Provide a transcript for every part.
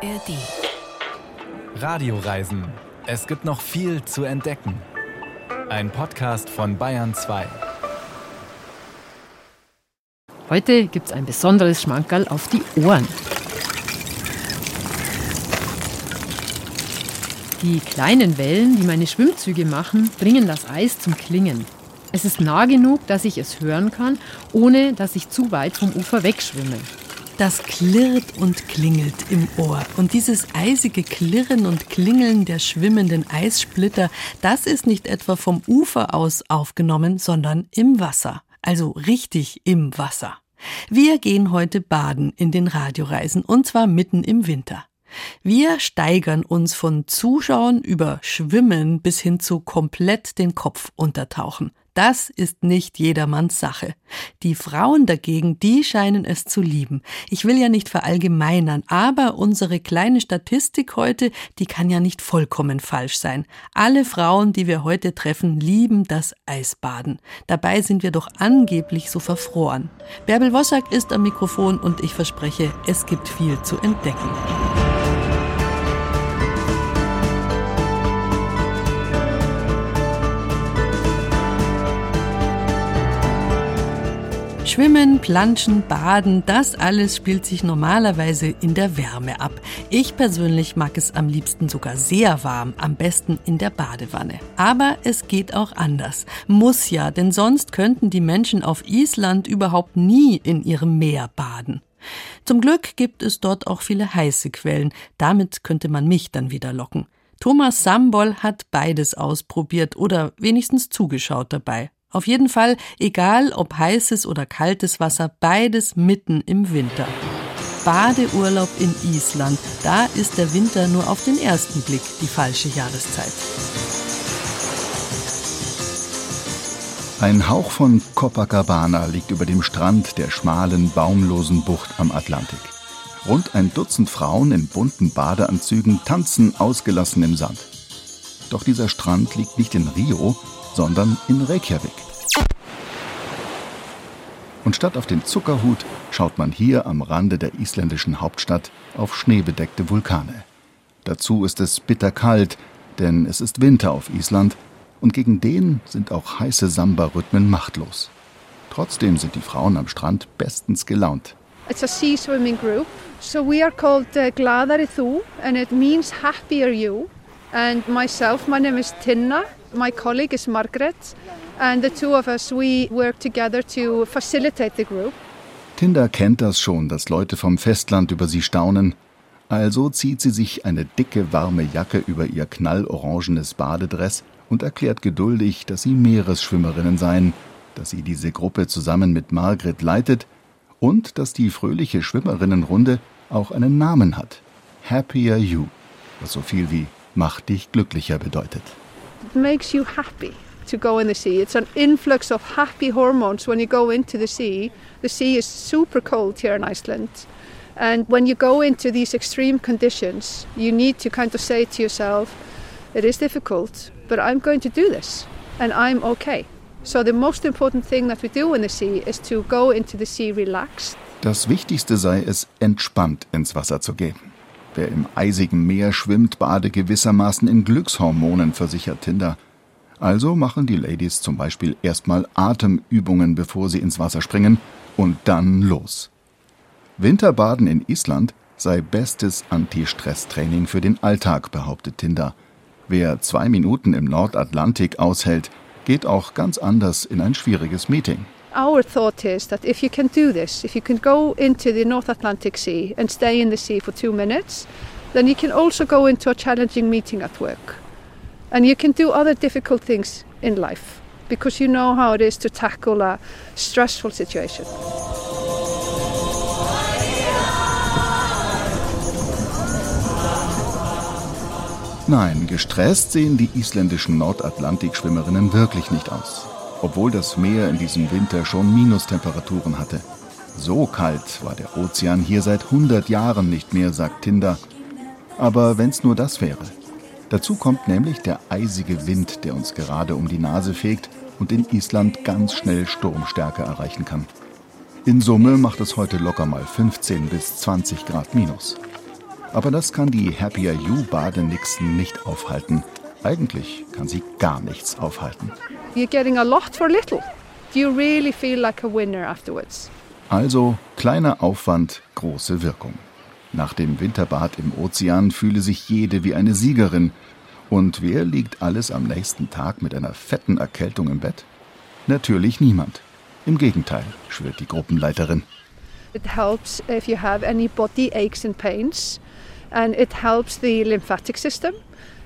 ARD. Radioreisen. Es gibt noch viel zu entdecken. Ein Podcast von Bayern 2. Heute gibt es ein besonderes Schmankerl auf die Ohren. Die kleinen Wellen, die meine Schwimmzüge machen, bringen das Eis zum Klingen. Es ist nah genug, dass ich es hören kann, ohne dass ich zu weit vom Ufer wegschwimme. Das klirrt und klingelt im Ohr. Und dieses eisige Klirren und Klingeln der schwimmenden Eissplitter, das ist nicht etwa vom Ufer aus aufgenommen, sondern im Wasser. Also richtig im Wasser. Wir gehen heute baden in den Radioreisen und zwar mitten im Winter. Wir steigern uns von Zuschauen über Schwimmen bis hin zu komplett den Kopf untertauchen. Das ist nicht jedermanns Sache. Die Frauen dagegen, die scheinen es zu lieben. Ich will ja nicht verallgemeinern, aber unsere kleine Statistik heute, die kann ja nicht vollkommen falsch sein. Alle Frauen, die wir heute treffen, lieben das Eisbaden. Dabei sind wir doch angeblich so verfroren. Bärbel Wossack ist am Mikrofon und ich verspreche, es gibt viel zu entdecken. Schwimmen, Planschen, Baden, das alles spielt sich normalerweise in der Wärme ab. Ich persönlich mag es am liebsten sogar sehr warm, am besten in der Badewanne. Aber es geht auch anders. Muss ja, denn sonst könnten die Menschen auf Island überhaupt nie in ihrem Meer baden. Zum Glück gibt es dort auch viele heiße Quellen. Damit könnte man mich dann wieder locken. Thomas Sambol hat beides ausprobiert oder wenigstens zugeschaut dabei. Auf jeden Fall, egal ob heißes oder kaltes Wasser, beides mitten im Winter. Badeurlaub in Island, da ist der Winter nur auf den ersten Blick die falsche Jahreszeit. Ein Hauch von Copacabana liegt über dem Strand der schmalen, baumlosen Bucht am Atlantik. Rund ein Dutzend Frauen in bunten Badeanzügen tanzen ausgelassen im Sand. Doch dieser Strand liegt nicht in Rio, sondern in Reykjavik. Und statt auf den Zuckerhut schaut man hier am Rande der isländischen Hauptstadt auf schneebedeckte Vulkane. Dazu ist es bitterkalt, denn es ist Winter auf Island und gegen den sind auch heiße Samba-Rhythmen machtlos. Trotzdem sind die Frauen am Strand bestens gelaunt. It's a sea swimming group. So we are called uh, Gladari Thu and it means happier you. And myself, my name is Tinna. My colleague is Margaret, and the two of us we work together to facilitate the group. Tinder kennt das schon, dass Leute vom Festland über sie staunen. Also zieht sie sich eine dicke, warme Jacke über ihr knallorangenes Badedress und erklärt geduldig, dass sie Meeresschwimmerinnen seien, dass sie diese Gruppe zusammen mit Margret leitet und dass die fröhliche Schwimmerinnenrunde auch einen Namen hat. Happier You, was so viel wie Mach dich glücklicher bedeutet. It makes you happy to go in the sea. It's an influx of happy hormones when you go into the sea. The sea is super cold here in Iceland. And when you go into these extreme conditions, you need to kind of say to yourself, it is difficult, but I'm going to do this and I'm okay. So the most important thing that we do in the sea is to go into the sea relaxed. Das Wichtigste sei es, entspannt ins Wasser zu gehen. Wer im eisigen Meer schwimmt, bade gewissermaßen in Glückshormonen, versichert Tinder. Also machen die Ladies zum Beispiel erstmal Atemübungen, bevor sie ins Wasser springen, und dann los. Winterbaden in Island sei bestes Anti-Stress-Training für den Alltag, behauptet Tinder. Wer zwei Minuten im Nordatlantik aushält, geht auch ganz anders in ein schwieriges Meeting. Our thought is that if you can do this, if you can go into the North Atlantic Sea and stay in the sea for two minutes, then you can also go into a challenging meeting at work. And you can do other difficult things in life because you know how it is to tackle a stressful situation. Nein, gestresst sehen die isländischen Nordatlantikschwimmerinnen wirklich nicht aus obwohl das Meer in diesem Winter schon Minustemperaturen hatte. So kalt war der Ozean hier seit 100 Jahren nicht mehr, sagt Tinder. Aber wenn's nur das wäre. Dazu kommt nämlich der eisige Wind, der uns gerade um die Nase fegt und in Island ganz schnell Sturmstärke erreichen kann. In Summe macht es heute locker mal 15 bis 20 Grad minus. Aber das kann die Happier You Badenixen nicht aufhalten. Eigentlich kann sie gar nichts aufhalten. You're getting a lot for little. You really feel like a winner afterwards? Also kleiner Aufwand, große Wirkung. Nach dem Winterbad im Ozean fühle sich jede wie eine Siegerin. Und wer liegt alles am nächsten Tag mit einer fetten Erkältung im Bett? Natürlich niemand. Im Gegenteil, schwört die Gruppenleiterin. It helps if you have any body aches and pains, and it helps the lymphatic system.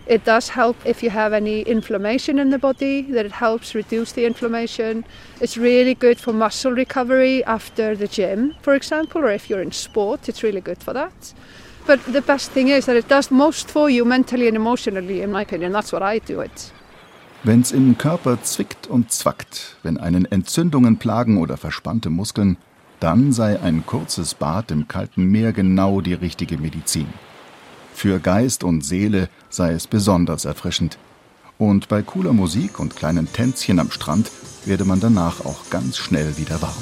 It does help if you have any inflammation in the body, that it helps reduce the inflammation. It's really good for muscle recovery after the gym, for example, or if you're in sport, it's really good for that. But the best thing is that it does most for you mentally and emotionally, in my opinion. That's what I do it. Wenn's im Körper zwickt und zwackt, wenn einen Entzündungen plagen oder verspannte Muskeln, dann sei ein kurzes Bad im kalten Meer genau die richtige Medizin. Für Geist und Seele sei es besonders erfrischend. Und bei cooler Musik und kleinen Tänzchen am Strand werde man danach auch ganz schnell wieder warm.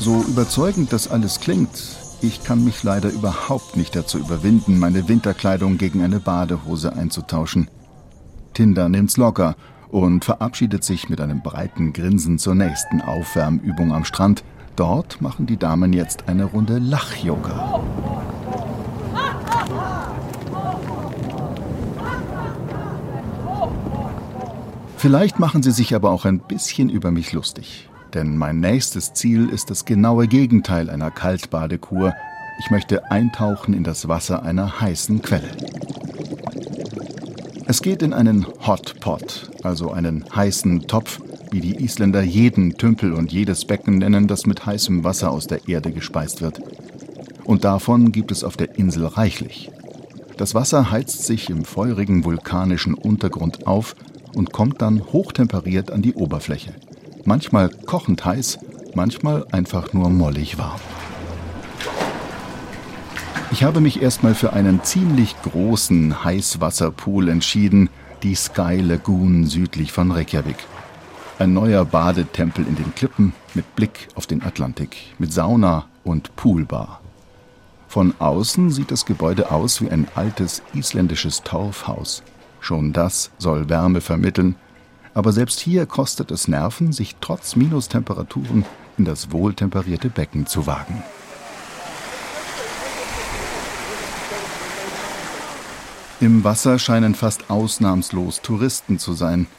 So überzeugend das alles klingt, ich kann mich leider überhaupt nicht dazu überwinden, meine Winterkleidung gegen eine Badehose einzutauschen. Tinder nimmt's locker und verabschiedet sich mit einem breiten Grinsen zur nächsten Aufwärmübung am Strand, Dort machen die Damen jetzt eine Runde Lach-Yoga. Vielleicht machen sie sich aber auch ein bisschen über mich lustig. Denn mein nächstes Ziel ist das genaue Gegenteil einer Kaltbadekur. Ich möchte eintauchen in das Wasser einer heißen Quelle. Es geht in einen Hot Pot, also einen heißen Topf, wie die Isländer jeden Tümpel und jedes Becken nennen, das mit heißem Wasser aus der Erde gespeist wird. Und davon gibt es auf der Insel reichlich. Das Wasser heizt sich im feurigen vulkanischen Untergrund auf und kommt dann hochtemperiert an die Oberfläche. Manchmal kochend heiß, manchmal einfach nur mollig warm. Ich habe mich erstmal für einen ziemlich großen Heißwasserpool entschieden, die Sky Lagoon südlich von Reykjavik. Ein neuer Badetempel in den Klippen mit Blick auf den Atlantik, mit Sauna und Poolbar. Von außen sieht das Gebäude aus wie ein altes isländisches Torfhaus. Schon das soll Wärme vermitteln, aber selbst hier kostet es Nerven, sich trotz Minustemperaturen in das wohltemperierte Becken zu wagen. Im Wasser scheinen fast ausnahmslos Touristen zu sein –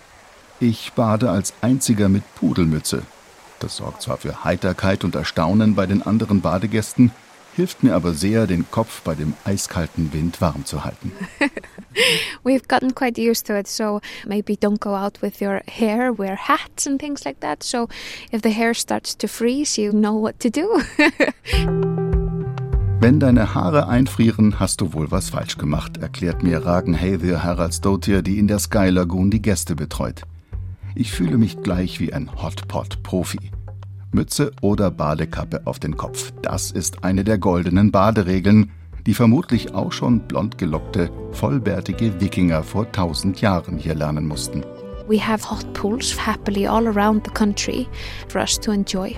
ich bade als einziger mit Pudelmütze. Das sorgt zwar für Heiterkeit und Erstaunen bei den anderen Badegästen, hilft mir aber sehr, den Kopf bei dem eiskalten Wind warm zu halten. We've gotten quite used to it, so maybe don't go out with your hair, wear hats and things like that. So if the hair starts to freeze, you know what to do. Wenn deine Haare einfrieren, hast du wohl was falsch gemacht, erklärt mir Ragen Haythir Haraldsdottir, die in der Sky Lagoon die Gäste betreut. Ich fühle mich gleich wie ein Hotpot-Profi. Mütze oder Badekappe auf den Kopf. Das ist eine der goldenen Baderegeln, die vermutlich auch schon blond gelockte, vollbärtige Wikinger vor tausend Jahren hier lernen mussten. We have hot pools happily all around the country for us to enjoy.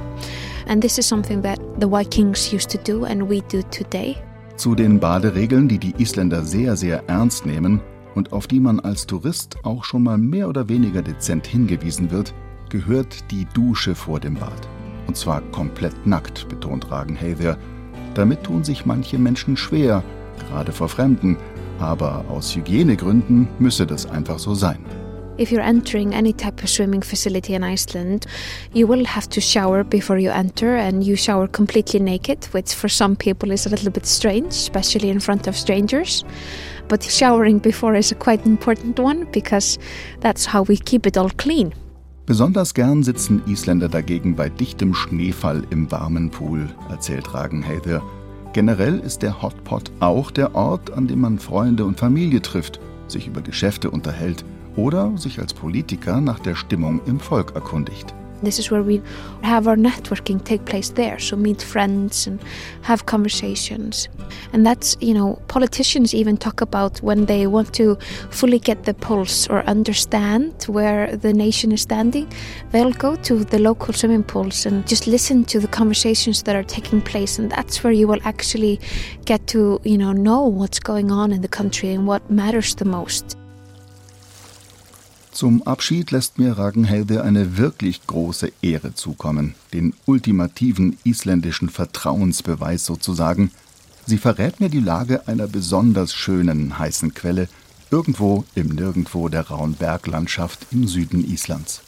And this is something that the Vikings used to do and we do today. Zu den Baderegeln, die die Isländer sehr, sehr ernst nehmen, und auf die man als Tourist auch schon mal mehr oder weniger dezent hingewiesen wird, gehört die Dusche vor dem Bad. Und zwar komplett nackt, betont Ragenhaver. Damit tun sich manche Menschen schwer, gerade vor Fremden, aber aus Hygienegründen müsse das einfach so sein. If you're entering any type of swimming facility in Iceland, you will have to shower before you enter, and you shower completely naked, which for some people is a little bit strange, especially in front of strangers. But showering before is a quite important one because that's how we keep it all clean. Besonders gern sitzen Isländer dagegen bei dichtem Schneefall im warmen Pool, erzählt Ragenheither. Generell ist der Hotpot auch der Ort, an dem man Freunde und Familie trifft, sich über Geschäfte unterhält oder sich als Politiker nach der Stimmung im Volk erkundigt. This is where we have our networking take place there. So meet friends and have conversations. And that's, you know, politicians even talk about when they want to fully get the pulse or understand where the nation is standing, they'll go to the local swimming pools and just listen to the conversations that are taking place. And that's where you will actually get to, you know, know what's going on in the country and what matters the most. Zum Abschied lässt mir Ragnhelde eine wirklich große Ehre zukommen, den ultimativen isländischen Vertrauensbeweis sozusagen. Sie verrät mir die Lage einer besonders schönen heißen Quelle irgendwo im Nirgendwo der rauen Berglandschaft im Süden Islands.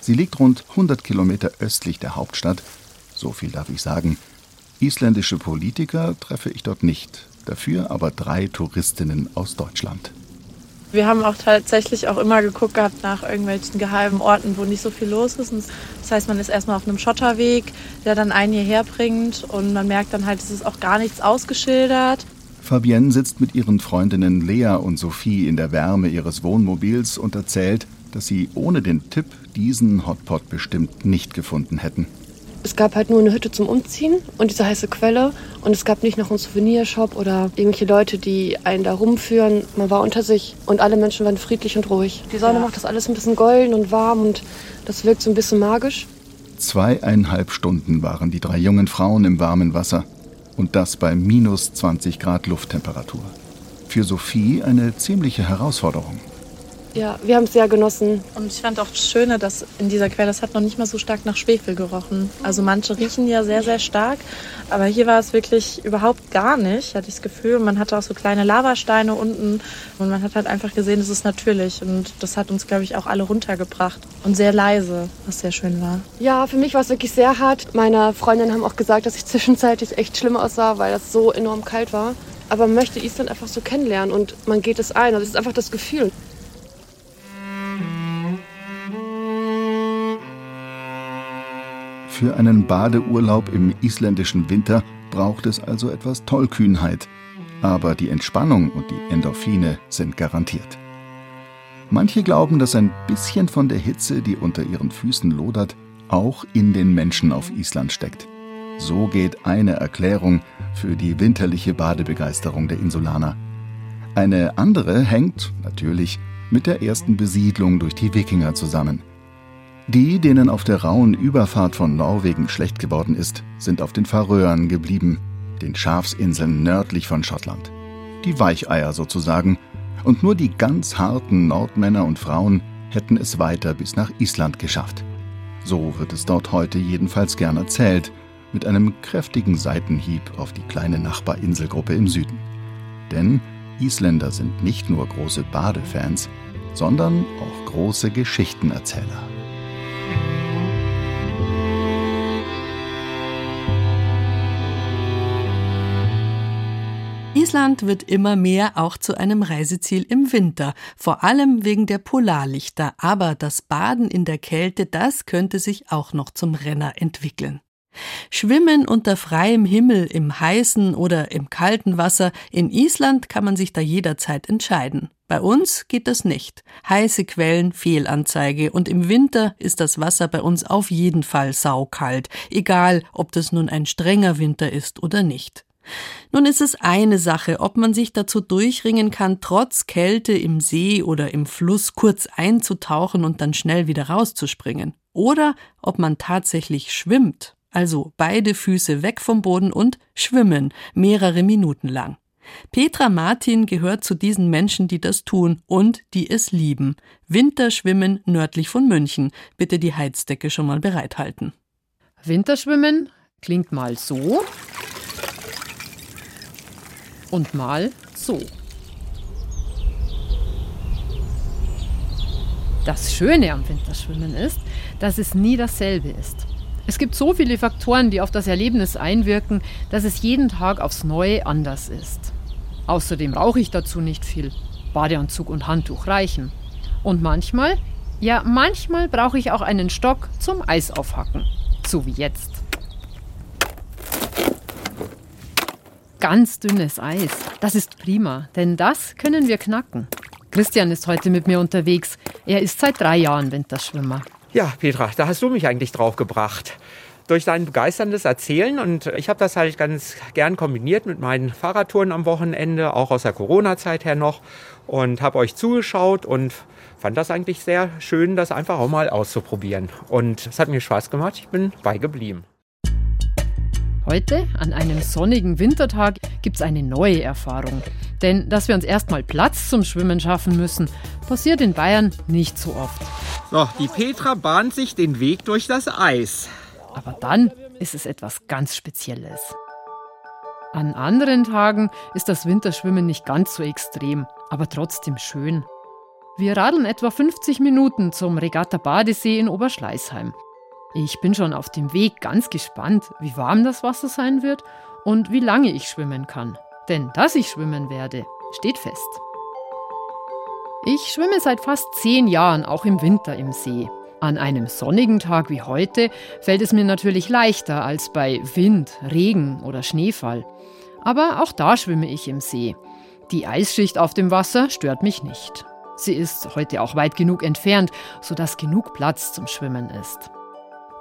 Sie liegt rund 100 Kilometer östlich der Hauptstadt. So viel darf ich sagen. Isländische Politiker treffe ich dort nicht, dafür aber drei Touristinnen aus Deutschland. Wir haben auch tatsächlich auch immer geguckt gehabt nach irgendwelchen geheimen Orten, wo nicht so viel los ist. Und das heißt, man ist erstmal auf einem Schotterweg, der dann einen hierher bringt und man merkt dann halt, es ist auch gar nichts ausgeschildert. Fabienne sitzt mit ihren Freundinnen Lea und Sophie in der Wärme ihres Wohnmobils und erzählt, dass sie ohne den Tipp diesen Hotpot bestimmt nicht gefunden hätten. Es gab halt nur eine Hütte zum Umziehen und diese heiße Quelle. Und es gab nicht noch einen Souvenirshop oder irgendwelche Leute, die einen da rumführen. Man war unter sich und alle Menschen waren friedlich und ruhig. Die Sonne ja. macht das alles ein bisschen golden und warm und das wirkt so ein bisschen magisch. Zweieinhalb Stunden waren die drei jungen Frauen im warmen Wasser. Und das bei minus 20 Grad Lufttemperatur. Für Sophie eine ziemliche Herausforderung. Ja, wir haben es sehr genossen. Und ich fand auch das Schöne, dass in dieser Quelle, das hat noch nicht mal so stark nach Schwefel gerochen. Also manche riechen ja sehr, sehr stark, aber hier war es wirklich überhaupt gar nicht, hatte ich das Gefühl. Man hatte auch so kleine Lavasteine unten und man hat halt einfach gesehen, es ist natürlich. Und das hat uns, glaube ich, auch alle runtergebracht. Und sehr leise, was sehr schön war. Ja, für mich war es wirklich sehr hart. Meine Freundinnen haben auch gesagt, dass ich zwischenzeitlich echt schlimm aussah, weil das so enorm kalt war. Aber man möchte Island einfach so kennenlernen und man geht es ein. Also es ist einfach das Gefühl. Für einen Badeurlaub im isländischen Winter braucht es also etwas Tollkühnheit. Aber die Entspannung und die Endorphine sind garantiert. Manche glauben, dass ein bisschen von der Hitze, die unter ihren Füßen lodert, auch in den Menschen auf Island steckt. So geht eine Erklärung für die winterliche Badebegeisterung der Insulaner. Eine andere hängt, natürlich, mit der ersten Besiedlung durch die Wikinger zusammen. Die, denen auf der rauen Überfahrt von Norwegen schlecht geworden ist, sind auf den Färöern geblieben, den Schafsinseln nördlich von Schottland. Die Weicheier sozusagen, und nur die ganz harten Nordmänner und Frauen hätten es weiter bis nach Island geschafft. So wird es dort heute jedenfalls gern erzählt, mit einem kräftigen Seitenhieb auf die kleine Nachbarinselgruppe im Süden. Denn Isländer sind nicht nur große Badefans, sondern auch große Geschichtenerzähler. Island wird immer mehr auch zu einem Reiseziel im Winter, vor allem wegen der Polarlichter, aber das Baden in der Kälte, das könnte sich auch noch zum Renner entwickeln. Schwimmen unter freiem Himmel im heißen oder im kalten Wasser in Island kann man sich da jederzeit entscheiden. Bei uns geht das nicht. Heiße Quellen, Fehlanzeige und im Winter ist das Wasser bei uns auf jeden Fall saukalt, egal ob das nun ein strenger Winter ist oder nicht. Nun ist es eine Sache, ob man sich dazu durchringen kann, trotz Kälte im See oder im Fluss kurz einzutauchen und dann schnell wieder rauszuspringen. Oder ob man tatsächlich schwimmt, also beide Füße weg vom Boden und schwimmen, mehrere Minuten lang. Petra Martin gehört zu diesen Menschen, die das tun und die es lieben. Winterschwimmen nördlich von München. Bitte die Heizdecke schon mal bereithalten. Winterschwimmen klingt mal so und mal so. Das Schöne am Winterschwimmen ist, dass es nie dasselbe ist. Es gibt so viele Faktoren, die auf das Erlebnis einwirken, dass es jeden Tag aufs Neue anders ist. Außerdem brauche ich dazu nicht viel. Badeanzug und Handtuch reichen. Und manchmal, ja, manchmal brauche ich auch einen Stock zum Eis aufhacken. So wie jetzt. Ganz dünnes Eis. Das ist prima, denn das können wir knacken. Christian ist heute mit mir unterwegs. Er ist seit drei Jahren Winterschwimmer. Ja, Petra, da hast du mich eigentlich drauf gebracht. Durch dein begeisterndes Erzählen und ich habe das halt ganz gern kombiniert mit meinen Fahrradtouren am Wochenende, auch aus der Corona-Zeit her noch und habe euch zugeschaut und fand das eigentlich sehr schön, das einfach auch mal auszuprobieren. Und es hat mir Spaß gemacht, ich bin beigeblieben. Heute, an einem sonnigen Wintertag, gibt es eine neue Erfahrung. Denn dass wir uns erstmal Platz zum Schwimmen schaffen müssen, passiert in Bayern nicht so oft. So, die Petra bahnt sich den Weg durch das Eis. Aber dann ist es etwas ganz Spezielles. An anderen Tagen ist das Winterschwimmen nicht ganz so extrem, aber trotzdem schön. Wir radeln etwa 50 Minuten zum Regatta Badesee in Oberschleißheim. Ich bin schon auf dem Weg ganz gespannt, wie warm das Wasser sein wird und wie lange ich schwimmen kann. Denn dass ich schwimmen werde, steht fest. Ich schwimme seit fast zehn Jahren auch im Winter im See. An einem sonnigen Tag wie heute fällt es mir natürlich leichter als bei Wind, Regen oder Schneefall. Aber auch da schwimme ich im See. Die Eisschicht auf dem Wasser stört mich nicht. Sie ist heute auch weit genug entfernt, sodass genug Platz zum Schwimmen ist.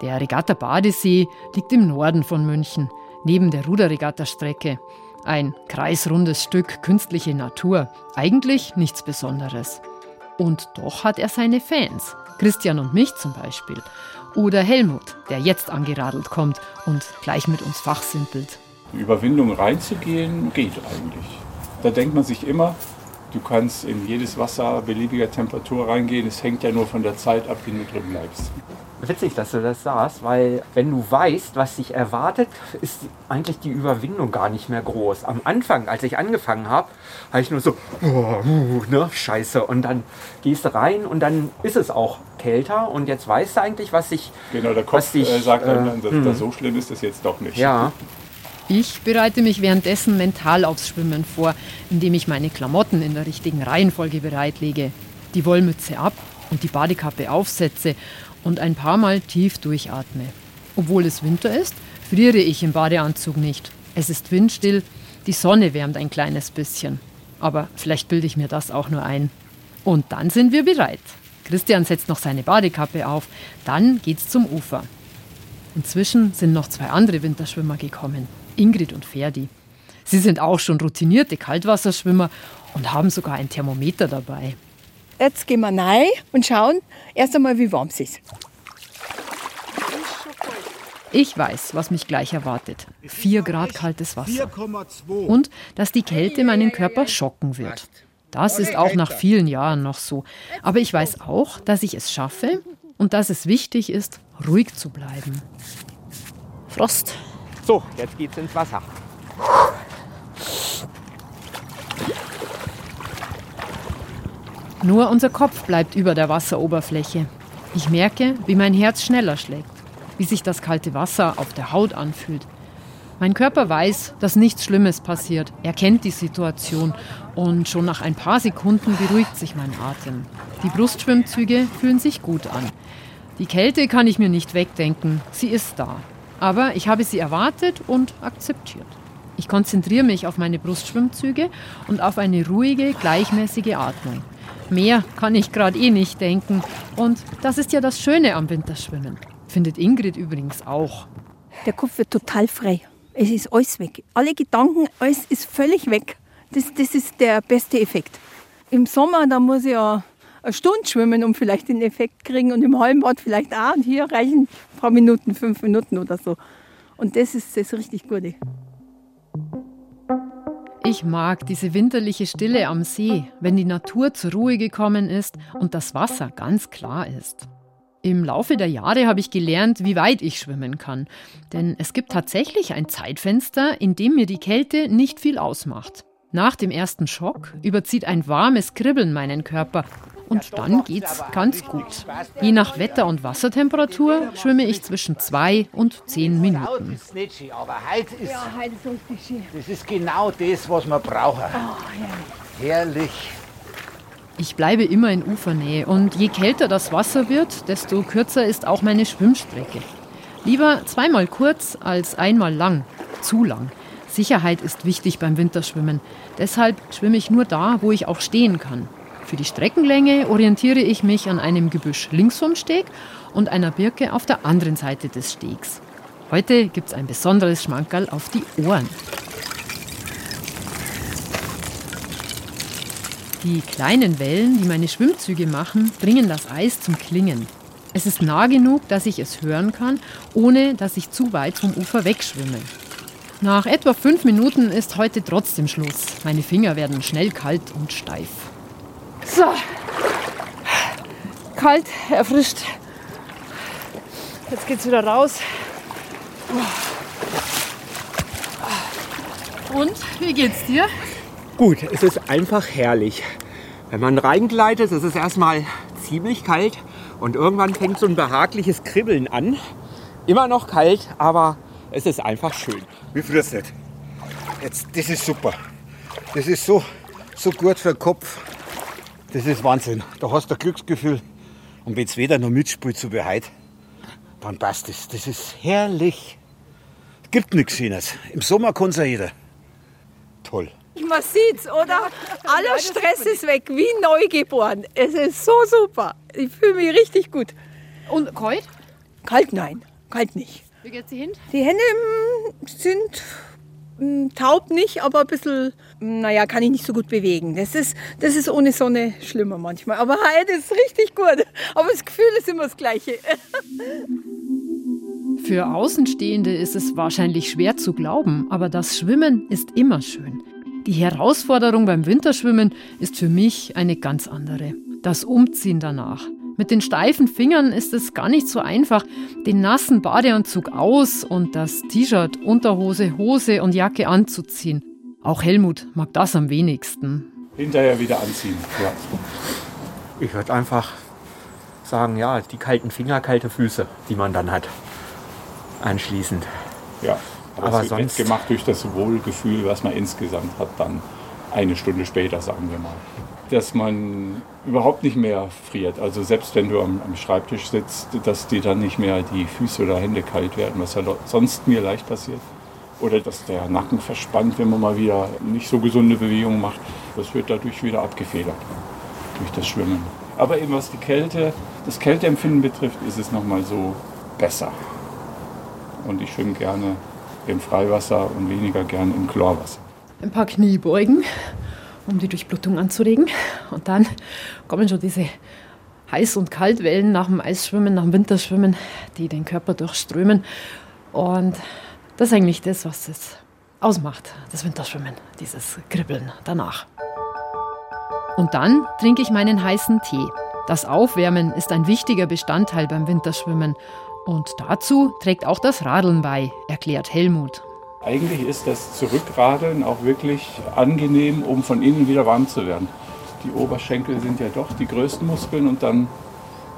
Der Regatta Badesee liegt im Norden von München, neben der Ruderregatta-Strecke. Ein kreisrundes Stück künstliche Natur, eigentlich nichts Besonderes. Und doch hat er seine Fans, Christian und mich zum Beispiel. Oder Helmut, der jetzt angeradelt kommt und gleich mit uns fachsimpelt. Die Überwindung reinzugehen geht eigentlich. Da denkt man sich immer, du kannst in jedes Wasser beliebiger Temperatur reingehen. Es hängt ja nur von der Zeit ab, wie du drin bleibst witzig, dass du das sagst, weil wenn du weißt, was dich erwartet, ist eigentlich die Überwindung gar nicht mehr groß. Am Anfang, als ich angefangen habe, habe ich nur so, oh, uh, ne, scheiße. Und dann gehst du rein und dann ist es auch kälter und jetzt weißt du eigentlich, was sich. Genau, der Kopf dich, äh, sagt dann, äh, dass, so schlimm ist das jetzt doch nicht. Ja. Ich bereite mich währenddessen mental aufs Schwimmen vor, indem ich meine Klamotten in der richtigen Reihenfolge bereitlege. Die Wollmütze ab und die Badekappe aufsetze und ein paar Mal tief durchatme. Obwohl es Winter ist, friere ich im Badeanzug nicht. Es ist windstill, die Sonne wärmt ein kleines bisschen. Aber vielleicht bilde ich mir das auch nur ein. Und dann sind wir bereit. Christian setzt noch seine Badekappe auf, dann geht's zum Ufer. Inzwischen sind noch zwei andere Winterschwimmer gekommen, Ingrid und Ferdi. Sie sind auch schon routinierte Kaltwasserschwimmer und haben sogar ein Thermometer dabei. Jetzt gehen wir rein und schauen erst einmal, wie warm es ist. Ich weiß, was mich gleich erwartet. 4 Grad kaltes Wasser. Und dass die Kälte meinen Körper schocken wird. Das ist auch nach vielen Jahren noch so. Aber ich weiß auch, dass ich es schaffe und dass es wichtig ist, ruhig zu bleiben. Frost. So, jetzt geht's ins Wasser. Nur unser Kopf bleibt über der Wasseroberfläche. Ich merke, wie mein Herz schneller schlägt, wie sich das kalte Wasser auf der Haut anfühlt. Mein Körper weiß, dass nichts Schlimmes passiert. Er kennt die Situation und schon nach ein paar Sekunden beruhigt sich mein Atem. Die Brustschwimmzüge fühlen sich gut an. Die Kälte kann ich mir nicht wegdenken, sie ist da. Aber ich habe sie erwartet und akzeptiert. Ich konzentriere mich auf meine Brustschwimmzüge und auf eine ruhige, gleichmäßige Atmung. Mehr kann ich gerade eh nicht denken. Und das ist ja das Schöne am Winterschwimmen. Findet Ingrid übrigens auch. Der Kopf wird total frei. Es ist alles weg. Alle Gedanken, alles ist völlig weg. Das, das ist der beste Effekt. Im Sommer, da muss ich ja eine Stunde schwimmen, um vielleicht den Effekt kriegen. Und im Hallenbad vielleicht auch. Und hier reichen ein paar Minuten, fünf Minuten oder so. Und das ist das richtig Gute. Ich mag diese winterliche Stille am See, wenn die Natur zur Ruhe gekommen ist und das Wasser ganz klar ist. Im Laufe der Jahre habe ich gelernt, wie weit ich schwimmen kann. Denn es gibt tatsächlich ein Zeitfenster, in dem mir die Kälte nicht viel ausmacht. Nach dem ersten Schock überzieht ein warmes Kribbeln meinen Körper und dann geht's ganz gut. Je nach Wetter und Wassertemperatur schwimme ich zwischen zwei und zehn Minuten. Aber heute ist, das ist genau das, was wir brauchen. Herrlich. Ich bleibe immer in Ufernähe und je kälter das Wasser wird, desto kürzer ist auch meine Schwimmstrecke. Lieber zweimal kurz als einmal lang, zu lang. Sicherheit ist wichtig beim Winterschwimmen. Deshalb schwimme ich nur da, wo ich auch stehen kann. Für die Streckenlänge orientiere ich mich an einem Gebüsch links vom Steg und einer Birke auf der anderen Seite des Stegs. Heute gibt es ein besonderes Schmankerl auf die Ohren. Die kleinen Wellen, die meine Schwimmzüge machen, bringen das Eis zum Klingen. Es ist nah genug, dass ich es hören kann, ohne dass ich zu weit vom Ufer wegschwimme. Nach etwa fünf Minuten ist heute trotzdem Schluss. Meine Finger werden schnell kalt und steif. So. Kalt, erfrischt. Jetzt geht's wieder raus. Und wie geht's dir? Gut, es ist einfach herrlich. Wenn man reingleitet, ist es erstmal ziemlich kalt und irgendwann fängt so ein behagliches Kribbeln an. Immer noch kalt, aber es ist einfach schön. Wie früher nicht. Jetzt, das ist super. Das ist so, so gut für den Kopf. Das ist Wahnsinn. Da hast du ein Glücksgefühl. Und wenn es weder noch mitspielt, so wie heute, dann passt es. Das ist herrlich. Es gibt nichts Schönes. Im Sommer kann es ja jeder. Toll. Man sieht's, oder? Aller Stress ist weg, wie neugeboren. Es ist so super. Ich fühle mich richtig gut. Und kalt? Kalt nein, kalt nicht. Wie geht's dir hin? Die Hände sind taub nicht, aber ein bisschen, mm, naja, kann ich nicht so gut bewegen. Das ist, das ist ohne Sonne schlimmer manchmal. Aber heute ist richtig gut. Aber das Gefühl ist immer das gleiche. Für Außenstehende ist es wahrscheinlich schwer zu glauben, aber das Schwimmen ist immer schön. Die Herausforderung beim Winterschwimmen ist für mich eine ganz andere. Das Umziehen danach. Mit den steifen Fingern ist es gar nicht so einfach, den nassen Badeanzug aus und das T-Shirt, Unterhose, Hose und Jacke anzuziehen. Auch Helmut mag das am wenigsten. Hinterher wieder anziehen, ja. Ich würde einfach sagen, ja, die kalten Finger, kalte Füße, die man dann hat. Anschließend. Ja, aber, Aber es wird sonst- gemacht durch das Wohlgefühl, was man insgesamt hat, dann eine Stunde später, sagen wir mal. Dass man überhaupt nicht mehr friert. Also selbst wenn du am, am Schreibtisch sitzt, dass dir dann nicht mehr die Füße oder Hände kalt werden, was ja sonst mir leicht passiert. Oder dass der Nacken verspannt, wenn man mal wieder nicht so gesunde Bewegungen macht. Das wird dadurch wieder abgefedert, durch das Schwimmen. Aber eben was die Kälte, das Kälteempfinden betrifft, ist es nochmal so besser. Und ich schwimme gerne im Freiwasser und weniger gern im Chlorwasser. Ein paar Kniebeugen, um die Durchblutung anzuregen. Und dann kommen schon diese Heiß- und Kaltwellen nach dem Eisschwimmen, nach dem Winterschwimmen, die den Körper durchströmen. Und das ist eigentlich das, was es ausmacht, das Winterschwimmen, dieses Kribbeln danach. Und dann trinke ich meinen heißen Tee. Das Aufwärmen ist ein wichtiger Bestandteil beim Winterschwimmen. Und dazu trägt auch das Radeln bei, erklärt Helmut. Eigentlich ist das Zurückradeln auch wirklich angenehm, um von innen wieder warm zu werden. Die Oberschenkel sind ja doch die größten Muskeln und dann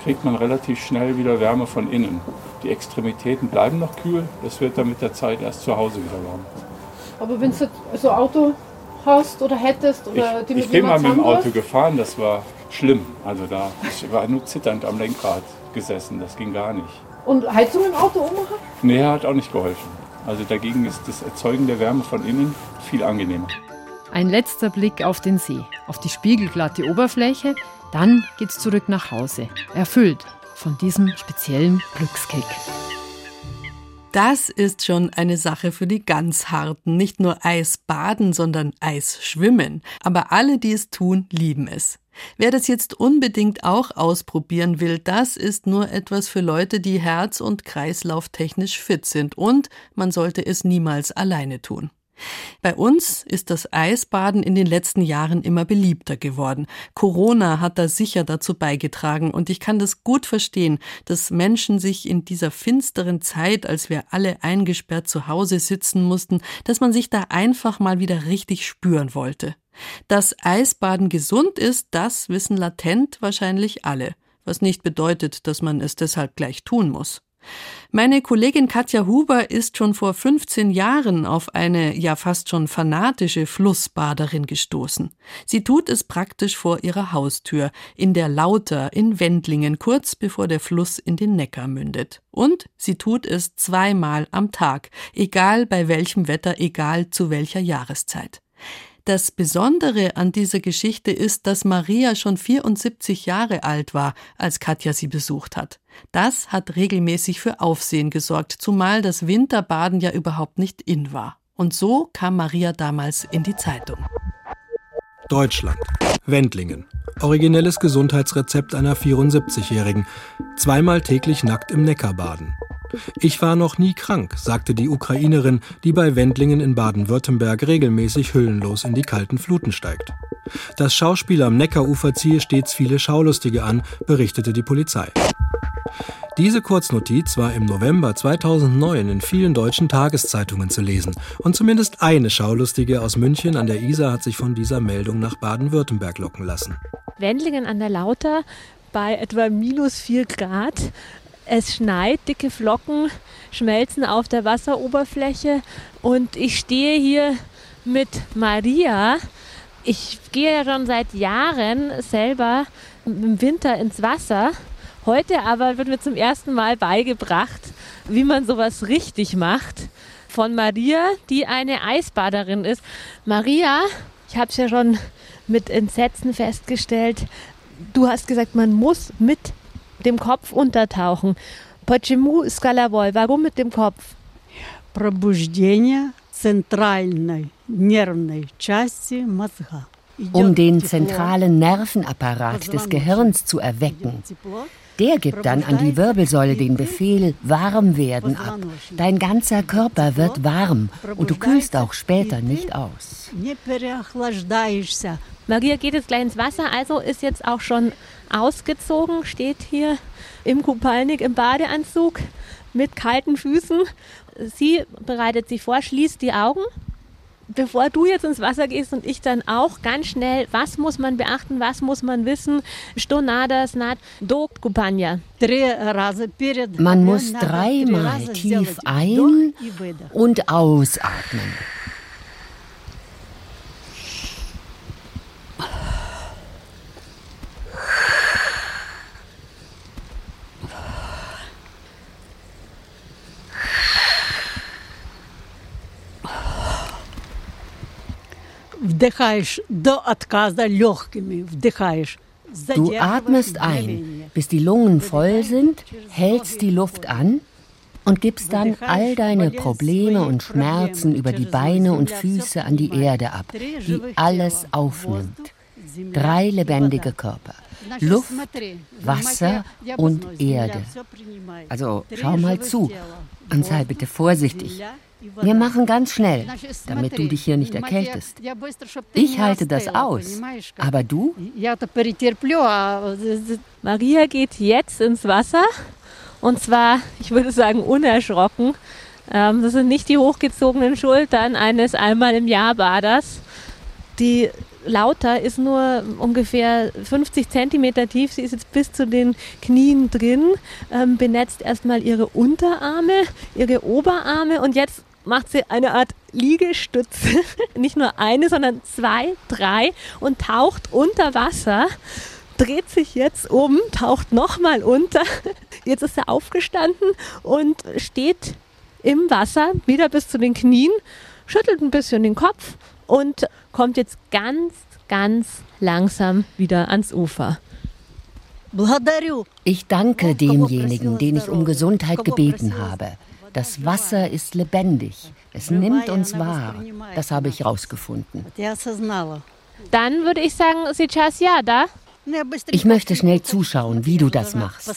kriegt man relativ schnell wieder Wärme von innen. Die Extremitäten bleiben noch kühl, das wird dann mit der Zeit erst zu Hause wieder warm. Aber wenn du so ein Auto hast oder hättest Ich, ich bin mal mit dem Auto gefahren, das war schlimm. Also da ich war nur zitternd am Lenkrad gesessen, das ging gar nicht. Und Heizung im Auto ummachen? Nee, hat auch nicht geholfen. Also dagegen ist das Erzeugen der Wärme von innen viel angenehmer. Ein letzter Blick auf den See, auf die spiegelglatte Oberfläche, dann geht's zurück nach Hause, erfüllt von diesem speziellen Glückskick. Das ist schon eine Sache für die ganz Harten. Nicht nur Eisbaden, sondern Eisschwimmen. Aber alle, die es tun, lieben es. Wer das jetzt unbedingt auch ausprobieren will, das ist nur etwas für Leute, die herz- und kreislauftechnisch fit sind. Und man sollte es niemals alleine tun. Bei uns ist das Eisbaden in den letzten Jahren immer beliebter geworden. Corona hat da sicher dazu beigetragen und ich kann das gut verstehen, dass Menschen sich in dieser finsteren Zeit, als wir alle eingesperrt zu Hause sitzen mussten, dass man sich da einfach mal wieder richtig spüren wollte. Dass Eisbaden gesund ist, das wissen latent wahrscheinlich alle, was nicht bedeutet, dass man es deshalb gleich tun muss. Meine Kollegin Katja Huber ist schon vor 15 Jahren auf eine ja fast schon fanatische Flussbaderin gestoßen. Sie tut es praktisch vor ihrer Haustür, in der Lauter in Wendlingen, kurz bevor der Fluss in den Neckar mündet. Und sie tut es zweimal am Tag, egal bei welchem Wetter, egal zu welcher Jahreszeit. Das Besondere an dieser Geschichte ist, dass Maria schon 74 Jahre alt war, als Katja sie besucht hat. Das hat regelmäßig für Aufsehen gesorgt, zumal das Winterbaden ja überhaupt nicht in war. Und so kam Maria damals in die Zeitung. Deutschland. Wendlingen. Originelles Gesundheitsrezept einer 74-Jährigen. Zweimal täglich nackt im Neckar baden. Ich war noch nie krank, sagte die Ukrainerin, die bei Wendlingen in Baden-Württemberg regelmäßig hüllenlos in die kalten Fluten steigt. Das Schauspiel am Neckarufer ziehe stets viele Schaulustige an, berichtete die Polizei. Diese Kurznotiz war im November 2009 in vielen deutschen Tageszeitungen zu lesen. Und zumindest eine Schaulustige aus München an der Isar hat sich von dieser Meldung nach Baden-Württemberg locken lassen. Wendlingen an der Lauter bei etwa minus 4 Grad. Es schneit, dicke Flocken schmelzen auf der Wasseroberfläche und ich stehe hier mit Maria. Ich gehe ja schon seit Jahren selber im Winter ins Wasser Heute aber wird mir zum ersten Mal beigebracht, wie man sowas richtig macht. Von Maria, die eine Eisbaderin ist. Maria, ich habe es ja schon mit Entsetzen festgestellt, du hast gesagt, man muss mit dem Kopf untertauchen. Почему с головой? Warum mit dem Kopf? Пробуждение центральной нервной части мозга. Um den zentralen Nervenapparat des Gehirns zu erwecken. Der gibt dann an die Wirbelsäule den Befehl, warm werden ab. Dein ganzer Körper wird warm und du kühlst auch später nicht aus. Maria geht jetzt gleich ins Wasser, also ist jetzt auch schon ausgezogen, steht hier im Kupalnik im Badeanzug mit kalten Füßen. Sie bereitet sich vor, schließt die Augen bevor du jetzt ins Wasser gehst und ich dann auch ganz schnell, was muss man beachten, was muss man wissen? Man muss dreimal tief ein- und ausatmen. вдыхаешь до отказа легкими, вдыхаешь. Du atmest ein, bis die Lungen voll sind, hältst die Luft an und gibst dann all deine Probleme und Schmerzen über die Beine und Füße an die Erde ab, die alles aufnimmt. Drei lebendige Körper. Luft, Wasser und Erde. Also schau mal zu und sei bitte vorsichtig. Wir machen ganz schnell, damit du dich hier nicht erkältest. Ich halte das aus, aber du? Maria geht jetzt ins Wasser und zwar, ich würde sagen, unerschrocken. Ähm, das sind nicht die hochgezogenen Schultern eines einmal im Jahr Baders. Die Lauter ist nur ungefähr 50 Zentimeter tief. Sie ist jetzt bis zu den Knien drin, ähm, benetzt erstmal ihre Unterarme, ihre Oberarme und jetzt macht sie eine Art Liegestütze. Nicht nur eine, sondern zwei, drei und taucht unter Wasser dreht sich jetzt um, taucht nochmal unter. Jetzt ist er aufgestanden und steht im Wasser, wieder bis zu den Knien, schüttelt ein bisschen den Kopf und kommt jetzt ganz, ganz langsam wieder ans Ufer. Ich danke demjenigen, den ich um Gesundheit gebeten habe. Das Wasser ist lebendig. Es nimmt uns wahr. Das habe ich herausgefunden. Dann würde ich sagen, сейчас ja da. Ich möchte schnell zuschauen, wie du das machst.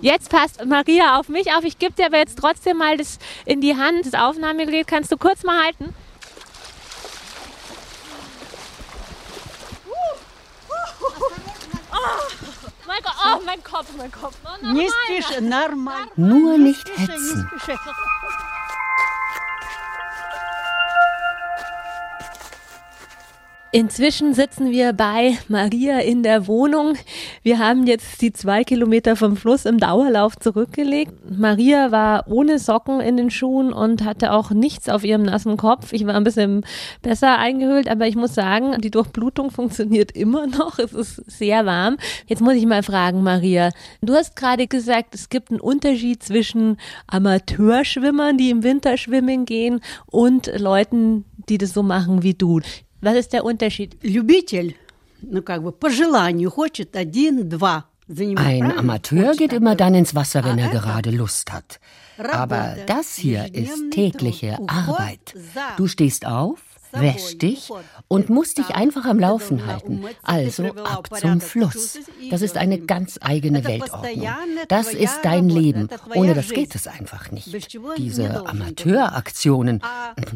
Jetzt passt Maria auf mich auf. Ich gebe dir aber jetzt trotzdem mal das in die Hand, das Aufnahmegerät. Kannst du kurz mal halten? Mein Gott, oh, mein Kopf, mein Kopf. Oh, normal. Nur nicht hetzen. Inzwischen sitzen wir bei Maria in der Wohnung. Wir haben jetzt die zwei Kilometer vom Fluss im Dauerlauf zurückgelegt. Maria war ohne Socken in den Schuhen und hatte auch nichts auf ihrem nassen Kopf. Ich war ein bisschen besser eingehüllt, aber ich muss sagen, die Durchblutung funktioniert immer noch. Es ist sehr warm. Jetzt muss ich mal fragen, Maria. Du hast gerade gesagt, es gibt einen Unterschied zwischen Amateurschwimmern, die im Winter schwimmen gehen, und Leuten, die das so machen wie du. Was ist der Unterschied? Любитель, ну как бы по желанию хочет один, два. Ein Amateur geht immer dann ins Wasser, wenn er gerade Lust hat. Aber das hier ist tägliche Arbeit. Du stehst auf, wäschst dich und musst dich einfach am Laufen halten. Also ab zum Fluss. Das ist eine ganz eigene Weltordnung. Das ist dein Leben. Ohne das geht es einfach nicht. Diese Amateuraktionen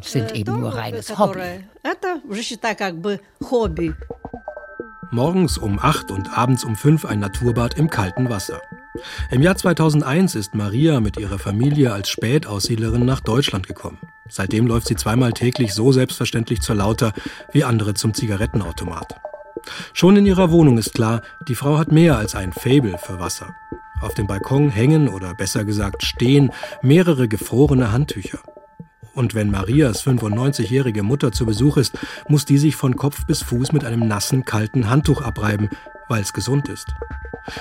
sind eben nur reines Hobby. Morgens um 8 und abends um 5 ein Naturbad im kalten Wasser. Im Jahr 2001 ist Maria mit ihrer Familie als Spätaussiedlerin nach Deutschland gekommen. Seitdem läuft sie zweimal täglich so selbstverständlich zur Lauter wie andere zum Zigarettenautomat. Schon in ihrer Wohnung ist klar, die Frau hat mehr als ein Faible für Wasser. Auf dem Balkon hängen oder besser gesagt stehen mehrere gefrorene Handtücher. Und wenn Marias 95-jährige Mutter zu Besuch ist, muss die sich von Kopf bis Fuß mit einem nassen, kalten Handtuch abreiben, weil es gesund ist.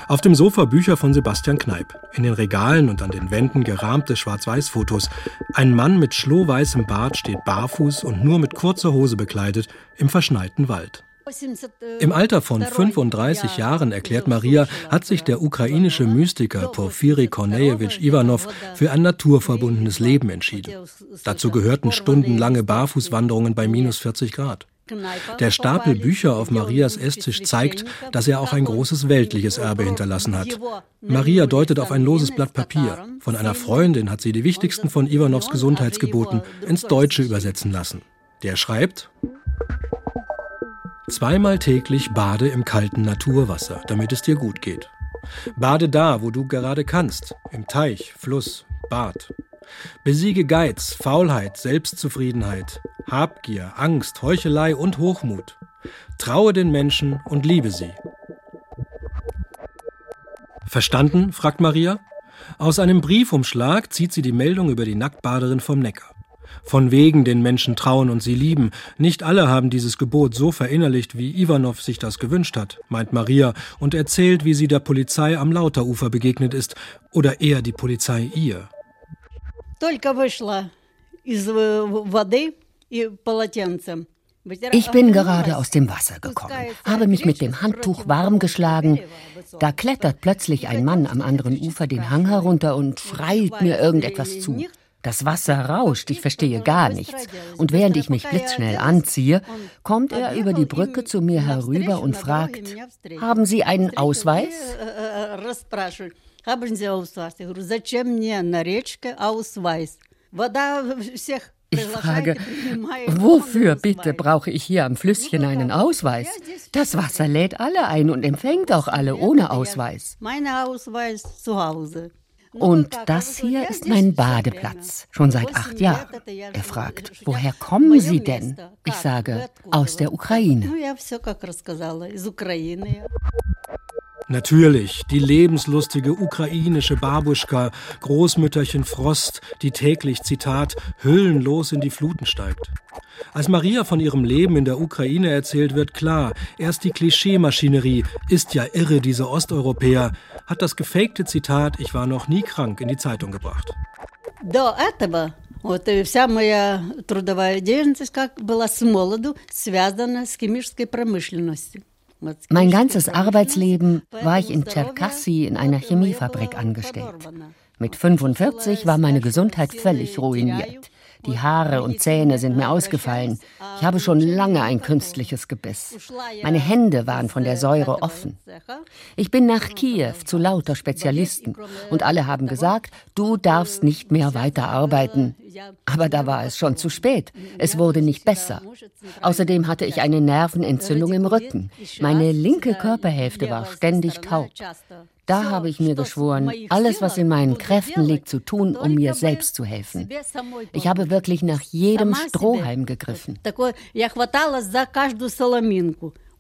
Auf dem Sofa Bücher von Sebastian Kneip. In den Regalen und an den Wänden gerahmte Schwarz-Weiß-Fotos. Ein Mann mit schlohweißem Bart steht barfuß und nur mit kurzer Hose bekleidet im verschneiten Wald. Im Alter von 35 Jahren, erklärt Maria, hat sich der ukrainische Mystiker Porfiri Kornejewitsch Ivanov für ein naturverbundenes Leben entschieden. Dazu gehörten stundenlange Barfußwanderungen bei minus 40 Grad. Der Stapel Bücher auf Marias Esstisch zeigt, dass er auch ein großes weltliches Erbe hinterlassen hat. Maria deutet auf ein loses Blatt Papier. Von einer Freundin hat sie die wichtigsten von Ivanovs Gesundheitsgeboten ins Deutsche übersetzen lassen. Der schreibt, Zweimal täglich bade im kalten Naturwasser, damit es dir gut geht. Bade da, wo du gerade kannst, im Teich, Fluss, Bad. Besiege Geiz, Faulheit, Selbstzufriedenheit, Habgier, Angst, Heuchelei und Hochmut. Traue den Menschen und liebe sie. Verstanden? fragt Maria. Aus einem Briefumschlag zieht sie die Meldung über die Nacktbaderin vom Neckar. Von wegen den Menschen trauen und sie lieben. Nicht alle haben dieses Gebot so verinnerlicht, wie Ivanov sich das gewünscht hat, meint Maria und erzählt, wie sie der Polizei am Lauterufer begegnet ist oder eher die Polizei ihr. Ich bin gerade aus dem Wasser gekommen, habe mich mit dem Handtuch warm geschlagen. Da klettert plötzlich ein Mann am anderen Ufer den Hang herunter und schreit mir irgendetwas zu. Das Wasser rauscht, ich verstehe gar nichts. Und während ich mich blitzschnell anziehe, kommt er über die Brücke zu mir herüber und fragt, haben Sie einen Ausweis? Ich frage, wofür bitte brauche ich hier am Flüsschen einen Ausweis? Das Wasser lädt alle ein und empfängt auch alle ohne Ausweis. Mein Ausweis zu Hause. Und das hier ist mein Badeplatz, schon seit acht Jahren. Er fragt, woher kommen Sie denn? Ich sage, aus der Ukraine. Natürlich, die lebenslustige ukrainische Babuschka, Großmütterchen Frost, die täglich, Zitat, hüllenlos in die Fluten steigt. Als Maria von ihrem Leben in der Ukraine erzählt, wird klar, erst die Klischeemaschinerie, ist ja irre, diese Osteuropäer, hat das gefakte Zitat, ich war noch nie krank, in die Zeitung gebracht. До этого вот вся моя трудовая деятельность как была с молоду связана с химической промышленностью. Mein ganzes Arbeitsleben war ich in Tscherkassy in einer Chemiefabrik angestellt. Mit 45 war meine Gesundheit völlig ruiniert. Die Haare und Zähne sind mir ausgefallen. Ich habe schon lange ein künstliches Gebiss. Meine Hände waren von der Säure offen. Ich bin nach Kiew zu lauter Spezialisten und alle haben gesagt, du darfst nicht mehr weiter arbeiten. Aber da war es schon zu spät. Es wurde nicht besser. Außerdem hatte ich eine Nervenentzündung im Rücken. Meine linke Körperhälfte war ständig taub. Da habe ich mir geschworen, alles, was in meinen Kräften liegt, zu tun, um mir selbst zu helfen. Ich habe wirklich nach jedem Strohhalm gegriffen.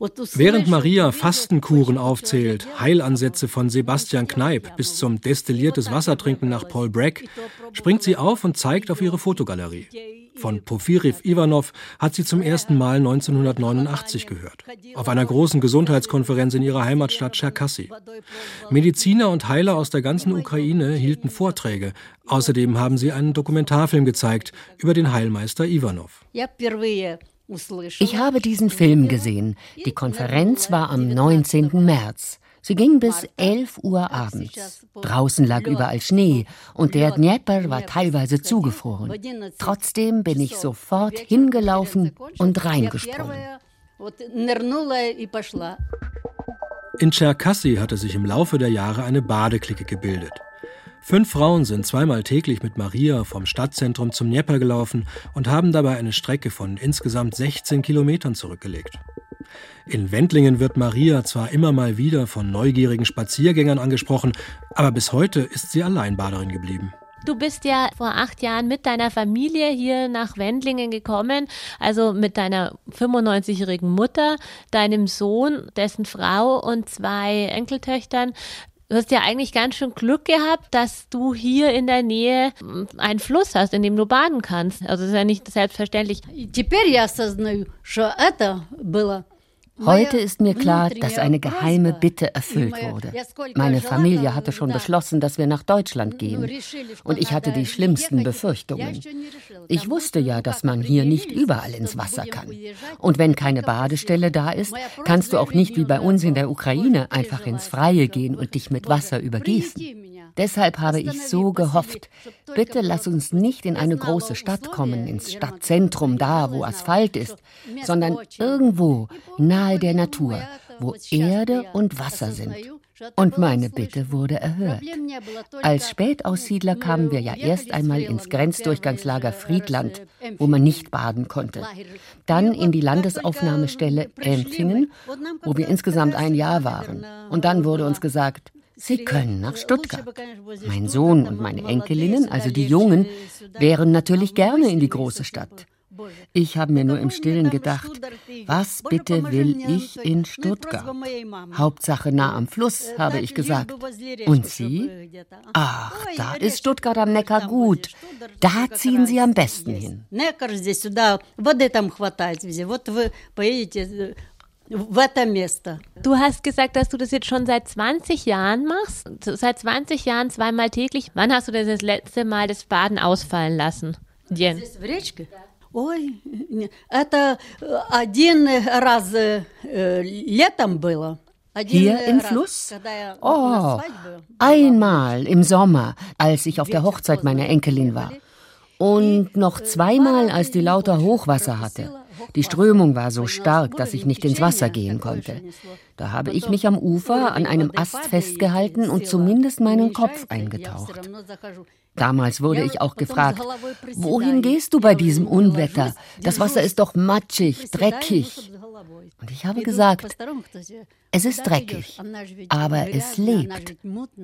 Während Maria Fastenkuren aufzählt, Heilansätze von Sebastian Kneip bis zum destilliertes Wassertrinken nach Paul Bragg, springt sie auf und zeigt auf ihre Fotogalerie. Von Porfiriv Ivanov hat sie zum ersten Mal 1989 gehört, auf einer großen Gesundheitskonferenz in ihrer Heimatstadt Cherkassy. Mediziner und Heiler aus der ganzen Ukraine hielten Vorträge. Außerdem haben sie einen Dokumentarfilm gezeigt über den Heilmeister Ivanov. Ich habe diesen Film gesehen. Die Konferenz war am 19. März. Sie ging bis 11 Uhr abends. Draußen lag überall Schnee und der Dnieper war teilweise zugefroren. Trotzdem bin ich sofort hingelaufen und reingesprungen. In Cherkassy hatte sich im Laufe der Jahre eine Badeklicke gebildet. Fünf Frauen sind zweimal täglich mit Maria vom Stadtzentrum zum Dnieper gelaufen und haben dabei eine Strecke von insgesamt 16 Kilometern zurückgelegt. In Wendlingen wird Maria zwar immer mal wieder von neugierigen Spaziergängern angesprochen, aber bis heute ist sie Alleinbaderin geblieben. Du bist ja vor acht Jahren mit deiner Familie hier nach Wendlingen gekommen, also mit deiner 95-jährigen Mutter, deinem Sohn, dessen Frau und zwei Enkeltöchtern. Du hast ja eigentlich ganz schön Glück gehabt, dass du hier in der Nähe einen Fluss hast, in dem du baden kannst. Also das ist ja nicht selbstverständlich. Теперь я осознаю, что это было Heute ist mir klar, dass eine geheime Bitte erfüllt wurde. Meine Familie hatte schon beschlossen, dass wir nach Deutschland gehen. Und ich hatte die schlimmsten Befürchtungen. Ich wusste ja, dass man hier nicht überall ins Wasser kann. Und wenn keine Badestelle da ist, kannst du auch nicht wie bei uns in der Ukraine einfach ins Freie gehen und dich mit Wasser übergießen. Deshalb habe ich so gehofft, bitte lass uns nicht in eine große Stadt kommen, ins Stadtzentrum, da wo Asphalt ist, sondern irgendwo nahe der Natur, wo Erde und Wasser sind. Und meine Bitte wurde erhört. Als Spätaussiedler kamen wir ja erst einmal ins Grenzdurchgangslager Friedland, wo man nicht baden konnte. Dann in die Landesaufnahmestelle Empfingen, wo wir insgesamt ein Jahr waren. Und dann wurde uns gesagt, Sie können nach Stuttgart. Mein Sohn und meine Enkelinnen, also die Jungen, wären natürlich gerne in die große Stadt. Ich habe mir nur im Stillen gedacht, was bitte will ich in Stuttgart? Hauptsache nah am Fluss, habe ich gesagt. Und Sie? Ach, da ist Stuttgart am Neckar gut. Da ziehen Sie am besten hin. Du hast gesagt, dass du das jetzt schon seit 20 Jahren machst. Seit 20 Jahren zweimal täglich. Wann hast du das, das letzte Mal das Baden ausfallen lassen? Jen. Ой, это один раз летом было. Hier im Fluss? Oh, einmal im Sommer, als ich auf der Hochzeit meiner Enkelin war. Und noch zweimal, als die lauter Hochwasser hatte. Die Strömung war so stark, dass ich nicht ins Wasser gehen konnte. Da habe ich mich am Ufer an einem Ast festgehalten und zumindest meinen Kopf eingetaucht. Damals wurde ich auch gefragt, wohin gehst du bei diesem Unwetter? Das Wasser ist doch matschig, dreckig. Und ich habe gesagt, es ist dreckig, aber es lebt.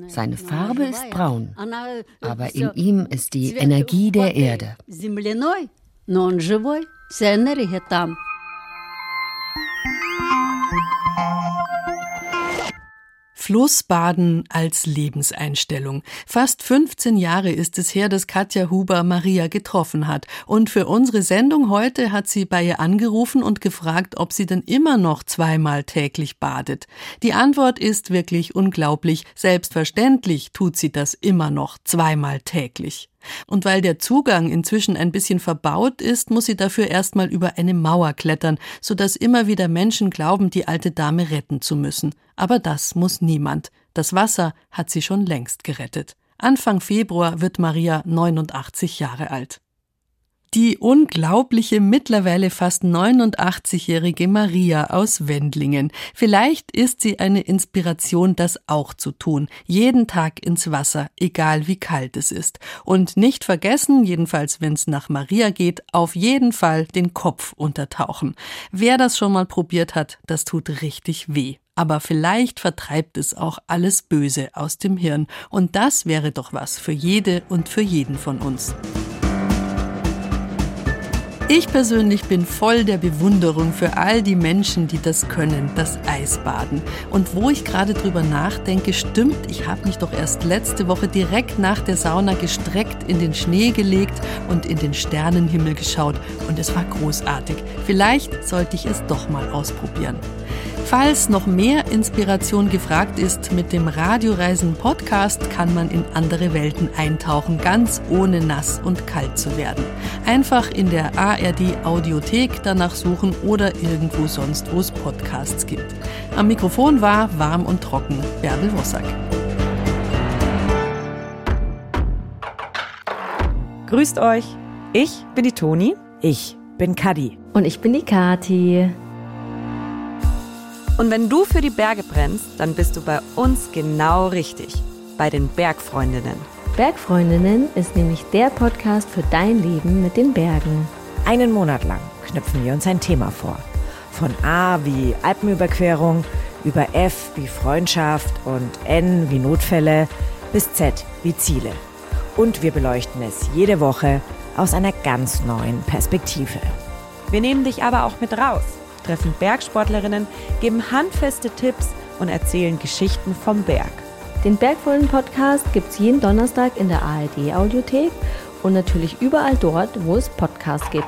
Seine Farbe ist braun, aber in ihm ist die Energie der Erde. Вся енергія там. Flussbaden als Lebenseinstellung. Fast 15 Jahre ist es her, dass Katja Huber Maria getroffen hat. Und für unsere Sendung heute hat sie bei ihr angerufen und gefragt, ob sie denn immer noch zweimal täglich badet. Die Antwort ist wirklich unglaublich. Selbstverständlich tut sie das immer noch zweimal täglich. Und weil der Zugang inzwischen ein bisschen verbaut ist, muss sie dafür erstmal über eine Mauer klettern, sodass immer wieder Menschen glauben, die alte Dame retten zu müssen. Aber das muss niemand. Das Wasser hat sie schon längst gerettet. Anfang Februar wird Maria 89 Jahre alt. Die unglaubliche, mittlerweile fast 89-jährige Maria aus Wendlingen. Vielleicht ist sie eine Inspiration, das auch zu tun. Jeden Tag ins Wasser, egal wie kalt es ist. Und nicht vergessen, jedenfalls wenn es nach Maria geht, auf jeden Fall den Kopf untertauchen. Wer das schon mal probiert hat, das tut richtig weh. Aber vielleicht vertreibt es auch alles Böse aus dem Hirn. Und das wäre doch was für jede und für jeden von uns. Ich persönlich bin voll der Bewunderung für all die Menschen, die das können, das Eisbaden. Und wo ich gerade drüber nachdenke, stimmt, ich habe mich doch erst letzte Woche direkt nach der Sauna gestreckt in den Schnee gelegt und in den Sternenhimmel geschaut. Und es war großartig. Vielleicht sollte ich es doch mal ausprobieren. Falls noch mehr Inspiration gefragt ist, mit dem Radioreisen Podcast kann man in andere Welten eintauchen, ganz ohne nass und kalt zu werden. Einfach in der ARD Audiothek danach suchen oder irgendwo sonst, wo es Podcasts gibt. Am Mikrofon war warm und trocken Bärbel Wossack. Grüßt euch. Ich bin die Toni. Ich bin Kadi. Und ich bin die Kati. Und wenn du für die Berge brennst, dann bist du bei uns genau richtig. Bei den Bergfreundinnen. Bergfreundinnen ist nämlich der Podcast für dein Leben mit den Bergen. Einen Monat lang knüpfen wir uns ein Thema vor. Von A wie Alpenüberquerung, über F wie Freundschaft und N wie Notfälle bis Z wie Ziele. Und wir beleuchten es jede Woche aus einer ganz neuen Perspektive. Wir nehmen dich aber auch mit raus treffen Bergsportlerinnen, geben handfeste Tipps und erzählen Geschichten vom Berg. Den Bergvollen-Podcast gibt es jeden Donnerstag in der ARD-Audiothek und natürlich überall dort, wo es Podcasts gibt.